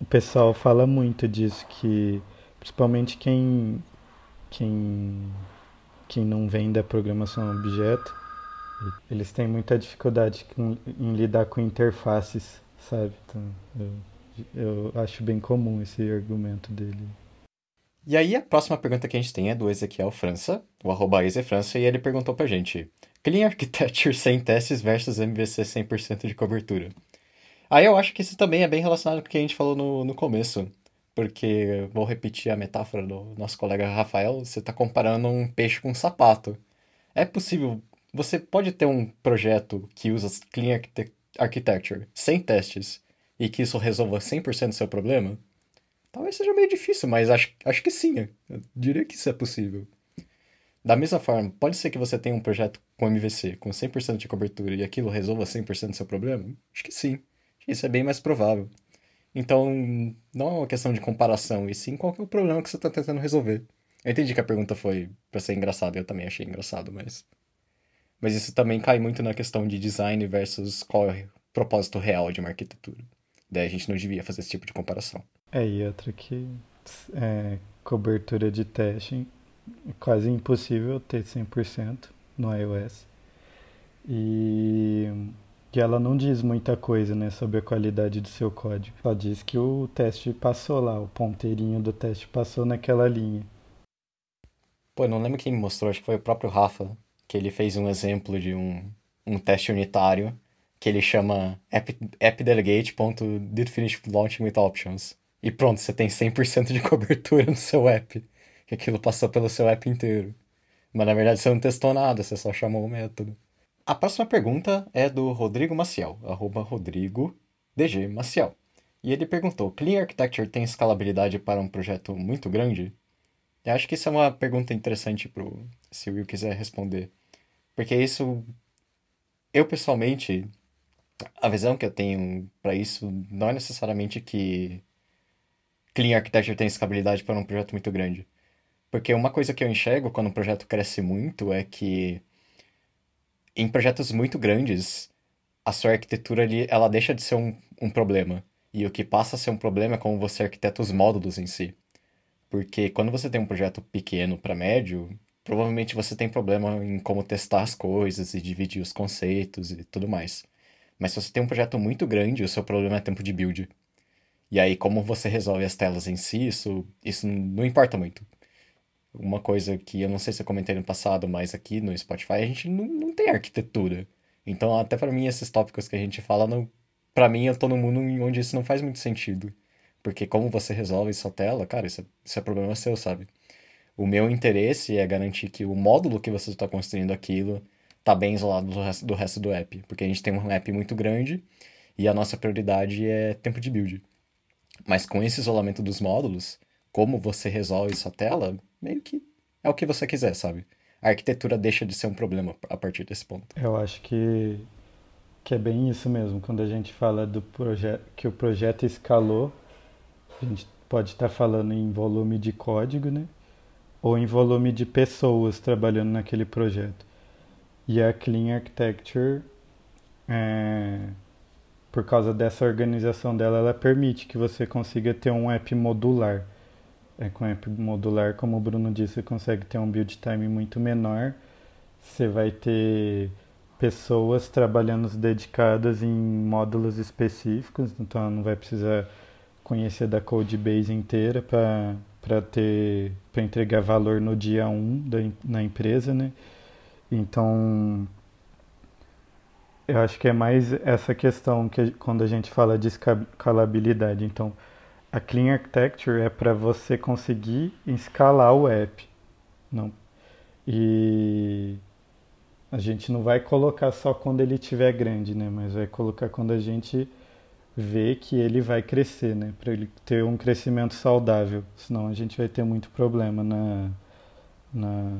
o pessoal fala muito disso, que principalmente quem, quem, quem não vem da programação objeto, eles têm muita dificuldade em lidar com interfaces, sabe? Então, eu, eu acho bem comum esse argumento dele. E aí a próxima pergunta que a gente tem é do Ezequiel França, o arroba França, e ele perguntou pra gente, Clean Architecture sem testes versus MVC 100% de cobertura. Aí eu acho que isso também é bem relacionado com o que a gente falou no, no começo. Porque, vou repetir a metáfora do nosso colega Rafael, você está comparando um peixe com um sapato. É possível, você pode ter um projeto que usa Clean Architecture sem testes e que isso resolva 100% do seu problema? Talvez seja meio difícil, mas acho, acho que sim. Eu diria que isso é possível. Da mesma forma, pode ser que você tenha um projeto com MVC, com 100% de cobertura, e aquilo resolva 100% do seu problema? Acho que sim. Isso é bem mais provável. Então, não é uma questão de comparação, e sim qual é o problema que você está tentando resolver. Eu entendi que a pergunta foi para ser engraçada, eu também achei engraçado, mas. Mas isso também cai muito na questão de design versus qual é o propósito real de uma arquitetura. Daí a gente não devia fazer esse tipo de comparação. É, e outra que é, cobertura de teste é quase impossível ter 100% no iOS. E que ela não diz muita coisa né, sobre a qualidade do seu código. Só diz que o teste passou lá, o ponteirinho do teste passou naquela linha. Pô, eu não lembro quem me mostrou, acho que foi o próprio Rafa, que ele fez um exemplo de um, um teste unitário que ele chama appdelegate.didFinishLaunchingWithOptions. E pronto, você tem 100% de cobertura no seu app. Que aquilo passou pelo seu app inteiro. Mas na verdade você não testou nada, você só chamou o método. A próxima pergunta é do Rodrigo Maciel, arroba Rodrigo DG Maciel. E ele perguntou: Clean Architecture tem escalabilidade para um projeto muito grande? Eu acho que isso é uma pergunta interessante pro, se o Will quiser responder. Porque isso eu pessoalmente, a visão que eu tenho para isso não é necessariamente que Clean Architecture tem escalabilidade para um projeto muito grande. Porque uma coisa que eu enxergo quando um projeto cresce muito é que em projetos muito grandes, a sua arquitetura ali, ela deixa de ser um, um problema. E o que passa a ser um problema é como você arquiteta os módulos em si. Porque quando você tem um projeto pequeno para médio, provavelmente você tem problema em como testar as coisas e dividir os conceitos e tudo mais. Mas se você tem um projeto muito grande, o seu problema é tempo de build. E aí, como você resolve as telas em si, isso, isso não importa muito. Uma coisa que eu não sei se eu comentei no passado, mas aqui no Spotify a gente não, não tem arquitetura. Então, até para mim, esses tópicos que a gente fala, não, para mim, eu tô num mundo onde isso não faz muito sentido. Porque como você resolve sua tela, cara, isso é, isso é problema seu, sabe? O meu interesse é garantir que o módulo que você está construindo aquilo tá bem isolado do resto, do resto do app. Porque a gente tem um app muito grande e a nossa prioridade é tempo de build. Mas com esse isolamento dos módulos, como você resolve sua tela, meio que é o que você quiser, sabe? A arquitetura deixa de ser um problema a partir desse ponto. Eu acho que, que é bem isso mesmo. Quando a gente fala do projeto que o projeto escalou, a gente pode estar falando em volume de código, né? Ou em volume de pessoas trabalhando naquele projeto. E a Clean Architecture é, por causa dessa organização dela, ela permite que você consiga ter um app modular. É, com app modular, como o Bruno disse, você consegue ter um build time muito menor. Você vai ter pessoas trabalhando dedicadas em módulos específicos, então não vai precisar conhecer da code base inteira para ter para entregar valor no dia 1 um da, na empresa, né? Então, eu acho que é mais essa questão que quando a gente fala de escalabilidade. Então, a Clean Architecture é para você conseguir escalar o app. Não. E a gente não vai colocar só quando ele estiver grande, né? Mas vai colocar quando a gente vê que ele vai crescer, né? Para ele ter um crescimento saudável. Senão a gente vai ter muito problema na, na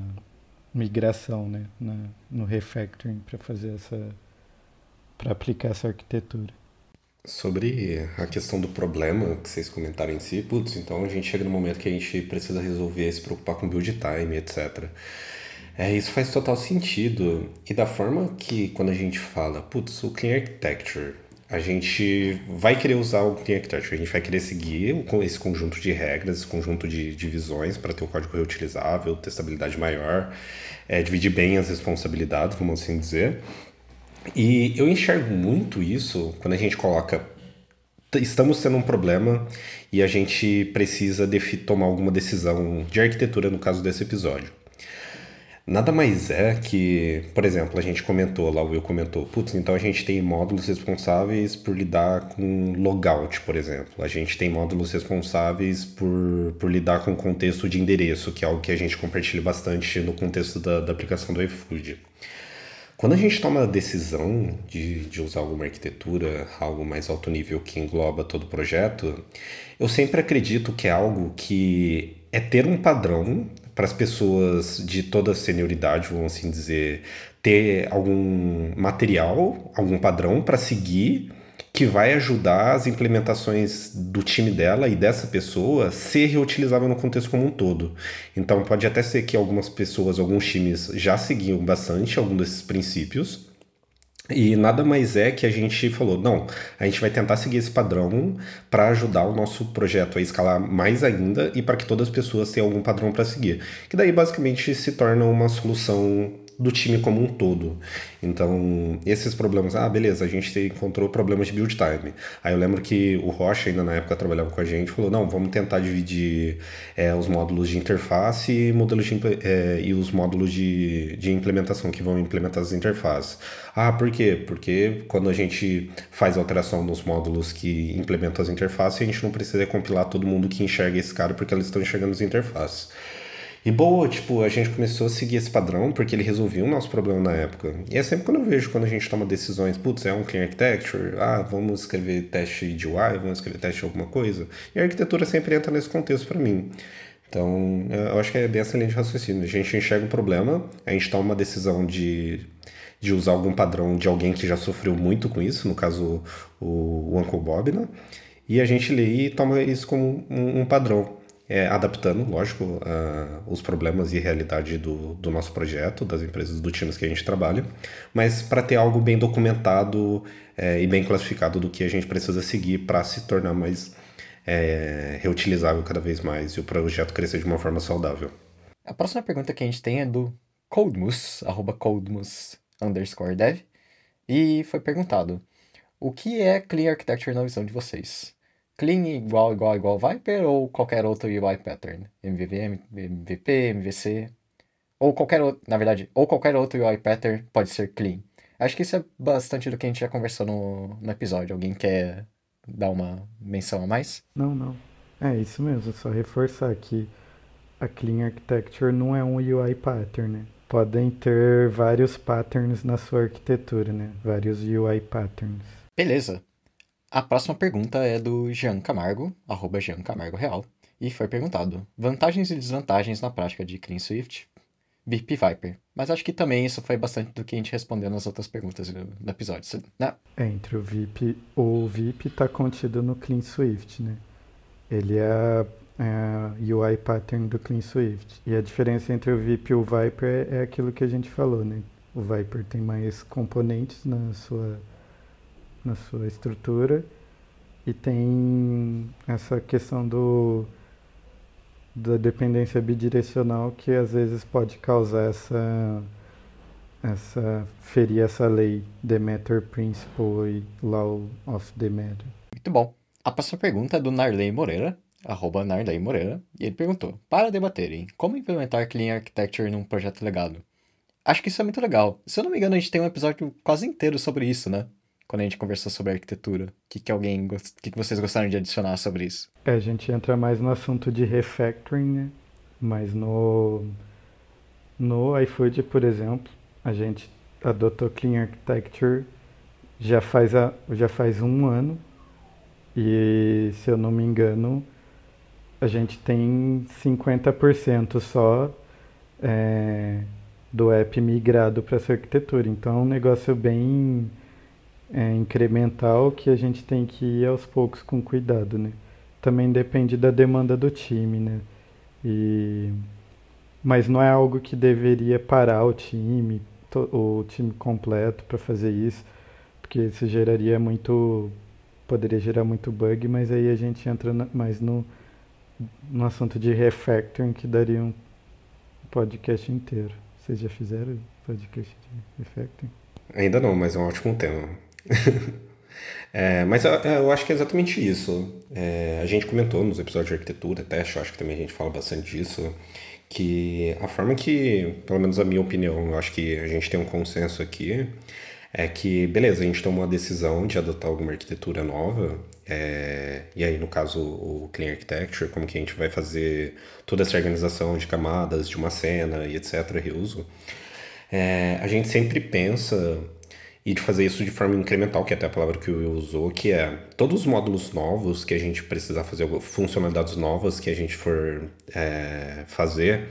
migração, né? Na, no refactoring para fazer essa para aplicar essa arquitetura. Sobre a questão do problema que vocês comentaram em si, putz, então a gente chega no momento que a gente precisa resolver, se preocupar com build time, etc. É, isso faz total sentido. E da forma que quando a gente fala, putz, o Clean Architecture, a gente vai querer usar o Clean Architecture, a gente vai querer seguir esse conjunto de regras, esse conjunto de divisões para ter o código reutilizável, testabilidade maior, é, dividir bem as responsabilidades, vamos assim dizer. E eu enxergo muito isso quando a gente coloca estamos tendo um problema e a gente precisa tomar alguma decisão de arquitetura no caso desse episódio. Nada mais é que, por exemplo, a gente comentou lá, o Will comentou, putz, então a gente tem módulos responsáveis por lidar com logout, por exemplo. A gente tem módulos responsáveis por, por lidar com contexto de endereço, que é algo que a gente compartilha bastante no contexto da, da aplicação do iFood. Quando a gente toma a decisão de, de usar alguma arquitetura, algo mais alto nível que engloba todo o projeto, eu sempre acredito que é algo que é ter um padrão para as pessoas de toda senioridade, vamos assim dizer, ter algum material, algum padrão para seguir que vai ajudar as implementações do time dela e dessa pessoa ser reutilizável no contexto como um todo. Então pode até ser que algumas pessoas, alguns times já seguiam bastante algum desses princípios. E nada mais é que a gente falou, não, a gente vai tentar seguir esse padrão para ajudar o nosso projeto a escalar mais ainda e para que todas as pessoas tenham algum padrão para seguir. Que daí basicamente se torna uma solução do time como um todo. Então, esses problemas, ah, beleza, a gente encontrou problemas de build time. Aí eu lembro que o Rocha, ainda na época trabalhava com a gente, falou: não, vamos tentar dividir é, os módulos de interface e, modelos de, é, e os módulos de, de implementação que vão implementar as interfaces. Ah, por quê? Porque quando a gente faz alteração nos módulos que implementam as interfaces, a gente não precisa compilar todo mundo que enxerga esse cara porque eles estão enxergando as interfaces. E boa, tipo, a gente começou a seguir esse padrão porque ele resolvia o nosso problema na época. E é sempre quando eu vejo quando a gente toma decisões, putz, é um clean architecture, ah, vamos escrever teste de UI, vamos escrever teste de alguma coisa. E a arquitetura sempre entra nesse contexto para mim. Então, eu acho que é bem de raciocínio. A gente enxerga o problema, a gente toma uma decisão de, de usar algum padrão de alguém que já sofreu muito com isso, no caso o, o Uncle Bob, né? E a gente lê e toma isso como um, um padrão é, adaptando, lógico, os problemas e realidade do, do nosso projeto, das empresas do times que a gente trabalha, mas para ter algo bem documentado é, e bem classificado do que a gente precisa seguir para se tornar mais é, reutilizável cada vez mais e o projeto crescer de uma forma saudável. A próxima pergunta que a gente tem é do Codemus, arroba Codemus underscore dev, e foi perguntado, o que é Clean Architecture na visão de vocês? Clean igual, igual, igual Viper ou qualquer outro UI pattern? MVV, MVP, MVC? Ou qualquer outro, na verdade, ou qualquer outro UI pattern pode ser clean. Acho que isso é bastante do que a gente já conversou no, no episódio. Alguém quer dar uma menção a mais? Não, não. É isso mesmo, só reforçar que a Clean Architecture não é um UI pattern, né? Podem ter vários patterns na sua arquitetura, né? Vários UI patterns. Beleza. A próxima pergunta é do Jean Camargo, arroba Jean Camargo Real, e foi perguntado: vantagens e desvantagens na prática de Clean Swift, VIP Viper. Mas acho que também isso foi bastante do que a gente respondeu nas outras perguntas do, episódio, né? É, entre o VIP, o VIP está contido no Clean Swift, né? Ele é a, é UI pattern do Clean Swift. E a diferença entre o VIP e o Viper é, é aquilo que a gente falou, né? O Viper tem mais componentes na sua na sua estrutura e tem essa questão do da dependência bidirecional que às vezes pode causar essa essa ferir essa lei Demeter Principle e Law of Demeter. Muito bom. A próxima pergunta é do Narley Moreira, arroba Narley Moreira, e ele perguntou: Para debaterem, como implementar Clean Architecture num projeto legado? Acho que isso é muito legal. Se eu não me engano, a gente tem um episódio quase inteiro sobre isso, né? Quando a gente conversou sobre arquitetura? O que, que alguém o que, que vocês gostaram de adicionar sobre isso? É, a gente entra mais no assunto de refactoring, né? Mas no no iFood, por exemplo, a gente adotou Clean Architecture já faz a, já faz um ano e se eu não me engano a gente tem 50% só é, do app migrado para essa arquitetura. Então é um negócio bem é, incremental que a gente tem que ir aos poucos com cuidado, né? Também depende da demanda do time, né? E... Mas não é algo que deveria parar o time, o time completo para fazer isso, porque isso geraria muito, poderia gerar muito bug, mas aí a gente entra mais no, no assunto de refactoring que daria um podcast inteiro. Vocês já fizeram podcast de refactoring? Ainda não, mas é um ótimo tema. é, mas eu, eu, acho que é exatamente isso. É, a gente comentou nos episódios de arquitetura, até acho que também a gente fala bastante disso, que a forma que, pelo menos a minha opinião, eu acho que a gente tem um consenso aqui, é que, beleza, a gente toma uma decisão de adotar alguma arquitetura nova, é, e aí, no caso, o Clean Architecture, como que a gente vai fazer toda essa organização de camadas de uma cena e etc., reuso, é, a gente sempre pensa e de fazer isso de forma incremental, que é até a palavra que o Will usou, que é todos os módulos novos que a gente precisar fazer, funcionalidades novas que a gente for é, fazer,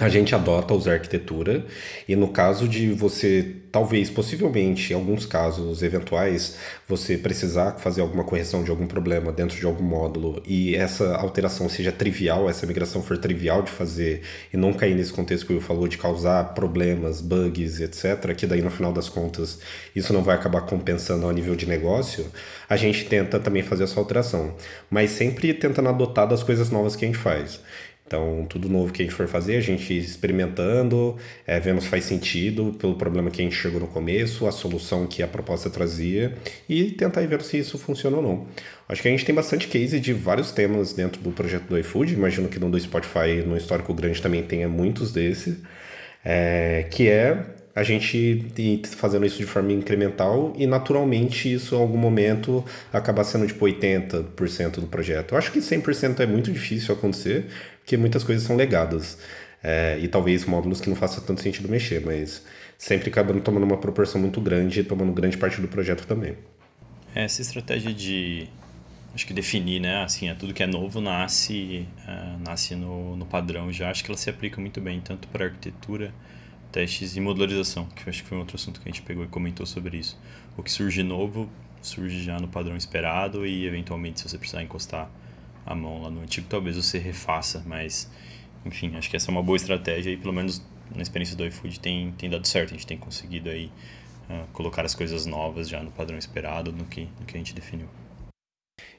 a gente adota usar arquitetura e no caso de você, talvez, possivelmente, em alguns casos eventuais, você precisar fazer alguma correção de algum problema dentro de algum módulo e essa alteração seja trivial, essa migração for trivial de fazer e não cair nesse contexto que eu falou de causar problemas, bugs, etc., que daí no final das contas isso não vai acabar compensando ao nível de negócio, a gente tenta também fazer essa alteração, mas sempre tentando adotar das coisas novas que a gente faz. Então, tudo novo que a gente for fazer, a gente experimentando, é, vendo se faz sentido pelo problema que a gente chegou no começo, a solução que a proposta trazia e tentar ver se isso funciona ou não. Acho que a gente tem bastante case de vários temas dentro do projeto do iFood, imagino que no do Spotify, no histórico grande, também tenha muitos desses, é, que é a gente fazendo isso de forma incremental e naturalmente isso em algum momento acaba sendo tipo 80% do projeto. Eu acho que 100% é muito difícil acontecer, porque muitas coisas são legadas. É, e talvez módulos que não faça tanto sentido mexer, mas sempre acabando tomando uma proporção muito grande e tomando grande parte do projeto também. Essa estratégia de acho que definir, né, assim, é tudo que é novo nasce, uh, nasce no, no padrão já, acho que ela se aplica muito bem tanto para arquitetura testes e modularização, que acho que foi um outro assunto que a gente pegou e comentou sobre isso. O que surge novo, surge já no padrão esperado e eventualmente se você precisar encostar a mão lá no antigo, talvez você refaça, mas enfim, acho que essa é uma boa estratégia e pelo menos na experiência do iFood tem, tem dado certo, a gente tem conseguido aí uh, colocar as coisas novas já no padrão esperado, no que, no que a gente definiu.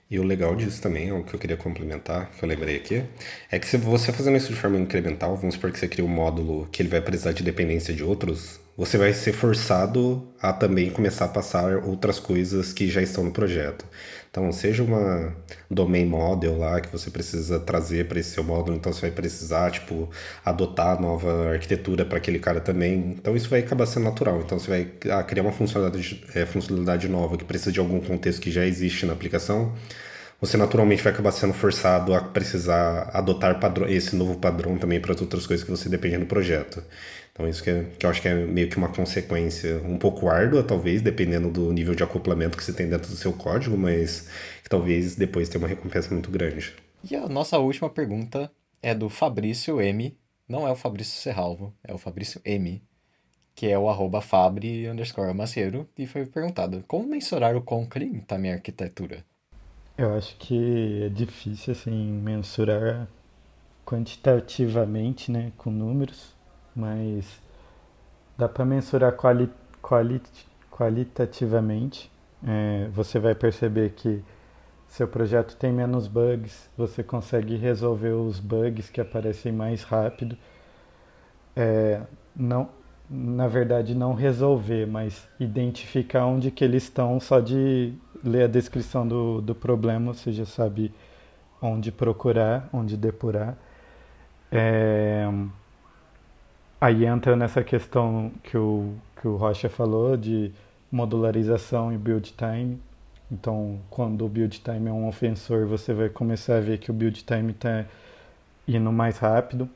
E o legal disso também, o que eu queria complementar, que eu lembrei aqui, é que se você fazendo isso de forma incremental, vamos supor que você cria um módulo que ele vai precisar de dependência de outros, você vai ser forçado a também começar a passar outras coisas que já estão no projeto. Então, seja uma domain model lá que você precisa trazer para esse seu módulo, então você vai precisar, tipo, adotar nova arquitetura para aquele cara também. Então, isso vai acabar sendo natural. Então, você vai ah, criar uma funcionalidade, é, funcionalidade nova que precisa de algum contexto que já existe na aplicação. Você naturalmente vai acabar sendo forçado a precisar adotar padrão, esse novo padrão também para as outras coisas que você depende do projeto. Então isso que, é, que eu acho que é meio que uma consequência um pouco árdua, talvez, dependendo do nível de acoplamento que você tem dentro do seu código, mas que talvez depois tenha uma recompensa muito grande. E a nossa última pergunta é do Fabrício M. Não é o Fabrício Serralvo, é o Fabrício M, que é o arroba fabri underscore maceiro, e foi perguntado, como mensurar o quão clean está minha arquitetura? Eu acho que é difícil, assim, mensurar quantitativamente, né, com números, mas dá para mensurar quali, quali, qualitativamente. É, você vai perceber que seu projeto tem menos bugs, você consegue resolver os bugs que aparecem mais rápido. É, não, na verdade, não resolver, mas identificar onde que eles estão só de ler a descrição do, do problema, você já sabe onde procurar, onde depurar. É, Aí entra nessa questão que o, que o Rocha falou de modularização e build time. Então, quando o build time é um ofensor, você vai começar a ver que o build time está indo mais rápido.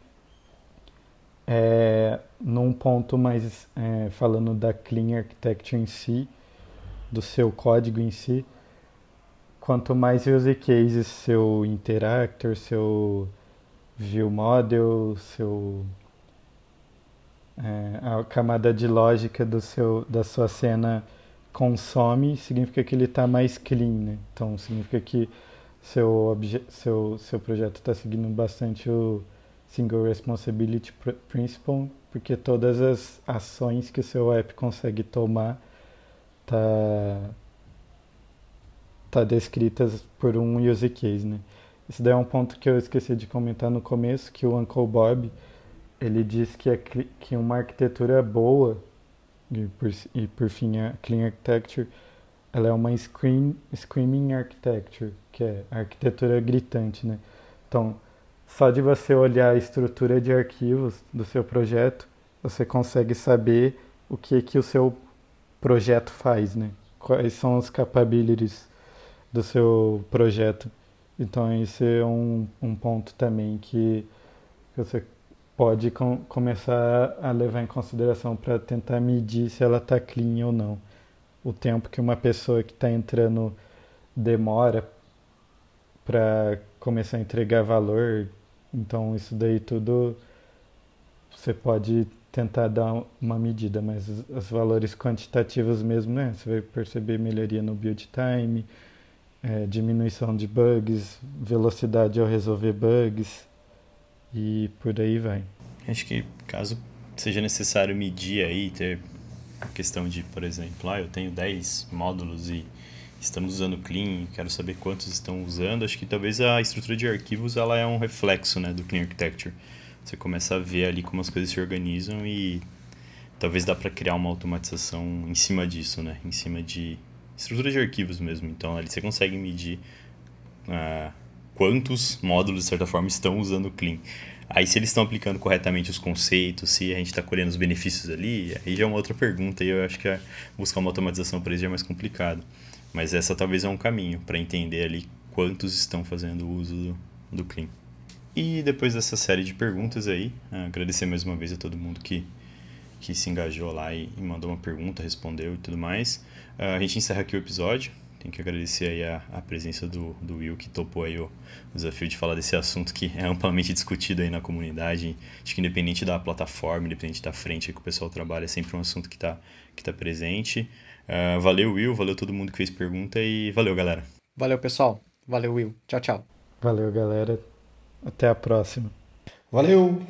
É, num ponto mais é, falando da clean architecture em si, do seu código em si, quanto mais use cases seu interactor, seu view model, seu é, a camada de lógica do seu, da sua cena consome, significa que ele está mais clean. Né? Então, significa que seu, seu, seu projeto está seguindo bastante o Single Responsibility Principle, porque todas as ações que o seu app consegue tomar tá, tá descritas por um use case. Né? Isso daí é um ponto que eu esqueci de comentar no começo, que o Uncle Bob ele diz que, é, que uma arquitetura boa, e por, e por fim a Clean Architecture, ela é uma scream, Screaming Architecture, que é arquitetura gritante, né? Então, só de você olhar a estrutura de arquivos do seu projeto, você consegue saber o que que o seu projeto faz, né? Quais são os capabilities do seu projeto. Então, esse é um, um ponto também que você pode com, começar a levar em consideração para tentar medir se ela está clean ou não. O tempo que uma pessoa que está entrando demora para começar a entregar valor. Então, isso daí tudo você pode tentar dar uma medida, mas os valores quantitativos mesmo, né? Você vai perceber melhoria no build time, é, diminuição de bugs, velocidade ao resolver bugs, e por aí vai. Acho que caso seja necessário medir aí, ter a questão de, por exemplo, ah, eu tenho 10 módulos e estamos usando Clean, quero saber quantos estão usando, acho que talvez a estrutura de arquivos ela é um reflexo né, do Clean Architecture. Você começa a ver ali como as coisas se organizam e talvez dá para criar uma automatização em cima disso, né? Em cima de estrutura de arquivos mesmo. Então ali você consegue medir ah, quantos módulos, de certa forma, estão usando o Clean. Aí, se eles estão aplicando corretamente os conceitos, se a gente está colhendo os benefícios ali, aí já é uma outra pergunta. E eu acho que buscar uma automatização para eles já é mais complicado. Mas essa talvez é um caminho para entender ali quantos estão fazendo uso do, do Clean. E depois dessa série de perguntas aí, agradecer mais uma vez a todo mundo que, que se engajou lá e, e mandou uma pergunta, respondeu e tudo mais. a gente encerra aqui o episódio. Tem que agradecer aí a, a presença do, do Will, que topou aí o, o desafio de falar desse assunto que é amplamente discutido aí na comunidade. Acho que independente da plataforma, independente da frente que o pessoal trabalha, é sempre um assunto que está que tá presente. Uh, valeu, Will, valeu todo mundo que fez pergunta e valeu, galera. Valeu, pessoal. Valeu, Will. Tchau, tchau. Valeu, galera. Até a próxima. Valeu!